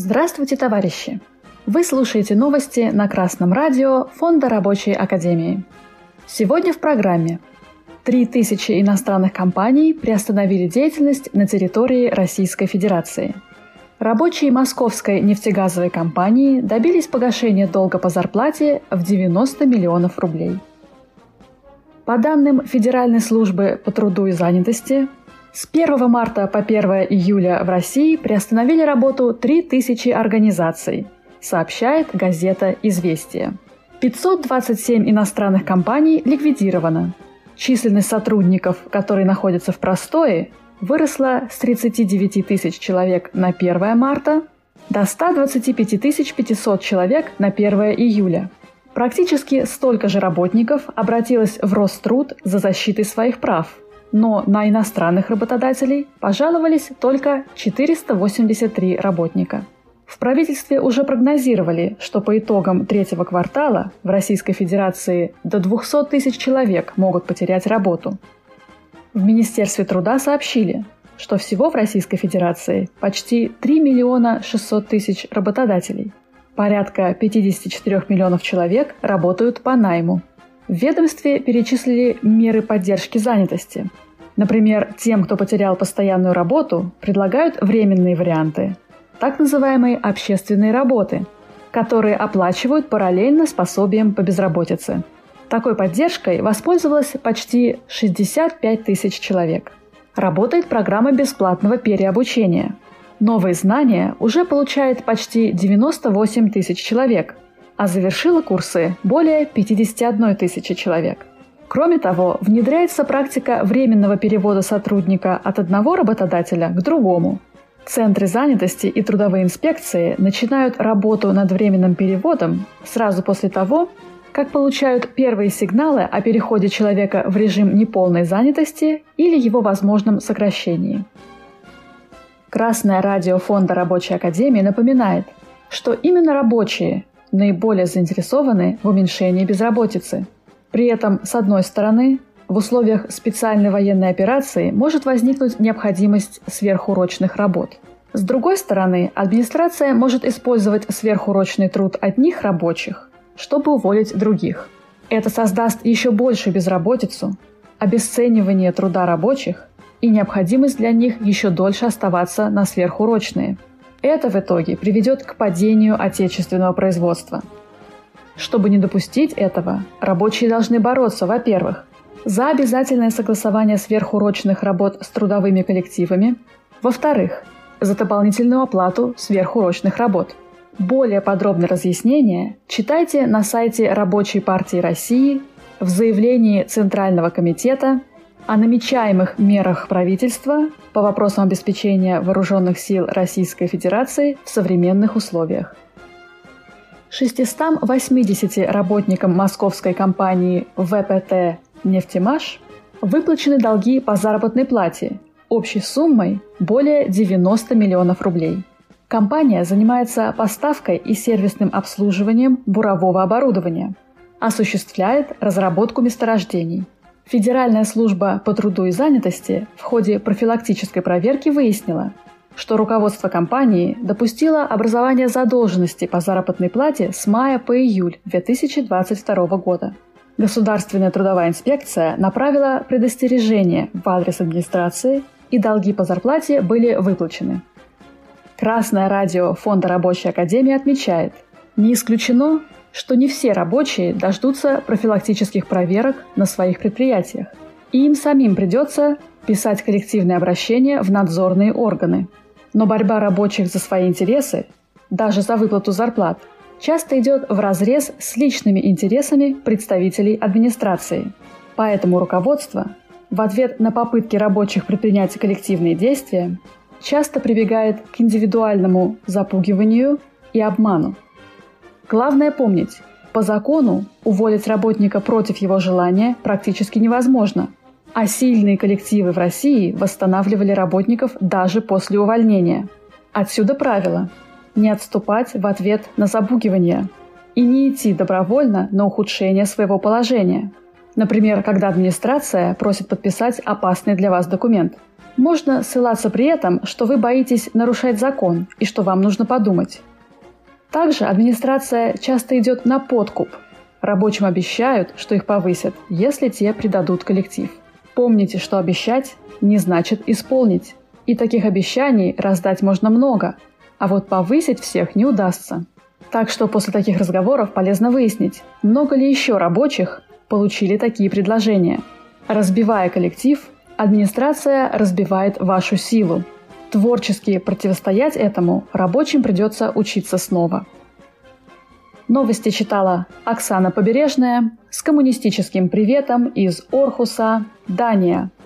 Здравствуйте, товарищи! Вы слушаете новости на Красном радио Фонда Рабочей Академии. Сегодня в программе 3000 иностранных компаний приостановили деятельность на территории Российской Федерации. Рабочие московской нефтегазовой компании добились погашения долга по зарплате в 90 миллионов рублей. По данным Федеральной службы по труду и занятости, с 1 марта по 1 июля в России приостановили работу 3000 организаций, сообщает газета «Известия». 527 иностранных компаний ликвидировано. Численность сотрудников, которые находятся в простое, выросла с 39 тысяч человек на 1 марта до 125 500 человек на 1 июля. Практически столько же работников обратилось в Роструд за защитой своих прав – но на иностранных работодателей пожаловались только 483 работника. В правительстве уже прогнозировали, что по итогам третьего квартала в Российской Федерации до 200 тысяч человек могут потерять работу. В Министерстве труда сообщили, что всего в Российской Федерации почти 3 миллиона 600 тысяч работодателей. Порядка 54 миллионов человек работают по найму – в ведомстве перечислили меры поддержки занятости. Например, тем, кто потерял постоянную работу, предлагают временные варианты, так называемые общественные работы, которые оплачивают параллельно с пособием по безработице. Такой поддержкой воспользовалось почти 65 тысяч человек. Работает программа бесплатного переобучения. Новые знания уже получает почти 98 тысяч человек – а завершила курсы более 51 тысячи человек. Кроме того, внедряется практика временного перевода сотрудника от одного работодателя к другому. Центры занятости и трудовые инспекции начинают работу над временным переводом сразу после того, как получают первые сигналы о переходе человека в режим неполной занятости или его возможном сокращении. Красное радио Фонда Рабочей Академии напоминает, что именно рабочие наиболее заинтересованы в уменьшении безработицы. При этом, с одной стороны, в условиях специальной военной операции может возникнуть необходимость сверхурочных работ. С другой стороны, администрация может использовать сверхурочный труд одних рабочих, чтобы уволить других. Это создаст еще большую безработицу, обесценивание труда рабочих и необходимость для них еще дольше оставаться на сверхурочные – это в итоге приведет к падению отечественного производства. Чтобы не допустить этого, рабочие должны бороться, во-первых, за обязательное согласование сверхурочных работ с трудовыми коллективами, во-вторых, за дополнительную оплату сверхурочных работ. Более подробное разъяснение читайте на сайте Рабочей партии России в заявлении Центрального комитета о намечаемых мерах правительства по вопросам обеспечения вооруженных сил Российской Федерации в современных условиях. 680 работникам московской компании ВПТ «Нефтемаш» выплачены долги по заработной плате общей суммой более 90 миллионов рублей. Компания занимается поставкой и сервисным обслуживанием бурового оборудования, осуществляет разработку месторождений – Федеральная служба по труду и занятости в ходе профилактической проверки выяснила, что руководство компании допустило образование задолженности по заработной плате с мая по июль 2022 года. Государственная трудовая инспекция направила предостережение в адрес администрации, и долги по зарплате были выплачены. Красное радио Фонда Рабочей Академии отмечает, не исключено, что не все рабочие дождутся профилактических проверок на своих предприятиях, и им самим придется писать коллективные обращения в надзорные органы. Но борьба рабочих за свои интересы, даже за выплату зарплат, часто идет в разрез с личными интересами представителей администрации. Поэтому руководство в ответ на попытки рабочих предпринять коллективные действия часто прибегает к индивидуальному запугиванию и обману. Главное помнить, по закону уволить работника против его желания практически невозможно, а сильные коллективы в России восстанавливали работников даже после увольнения. Отсюда правило – не отступать в ответ на запугивание и не идти добровольно на ухудшение своего положения. Например, когда администрация просит подписать опасный для вас документ. Можно ссылаться при этом, что вы боитесь нарушать закон и что вам нужно подумать. Также администрация часто идет на подкуп. Рабочим обещают, что их повысят, если те предадут коллектив. Помните, что обещать не значит исполнить. И таких обещаний раздать можно много, а вот повысить всех не удастся. Так что после таких разговоров полезно выяснить, много ли еще рабочих получили такие предложения. Разбивая коллектив, администрация разбивает вашу силу. Творчески противостоять этому рабочим придется учиться снова. Новости читала Оксана Побережная с коммунистическим приветом из Орхуса, Дания –